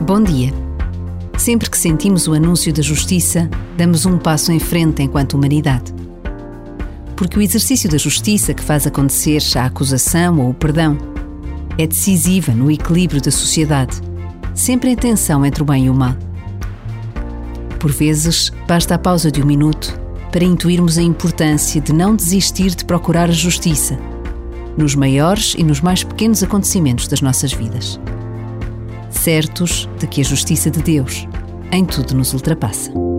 Bom dia. Sempre que sentimos o anúncio da justiça, damos um passo em frente enquanto humanidade. Porque o exercício da justiça que faz acontecer a acusação ou o perdão é decisiva no equilíbrio da sociedade, sempre em tensão entre o bem e o mal. Por vezes, basta a pausa de um minuto para intuirmos a importância de não desistir de procurar a justiça, nos maiores e nos mais pequenos acontecimentos das nossas vidas certos de que a justiça de Deus em tudo nos ultrapassa.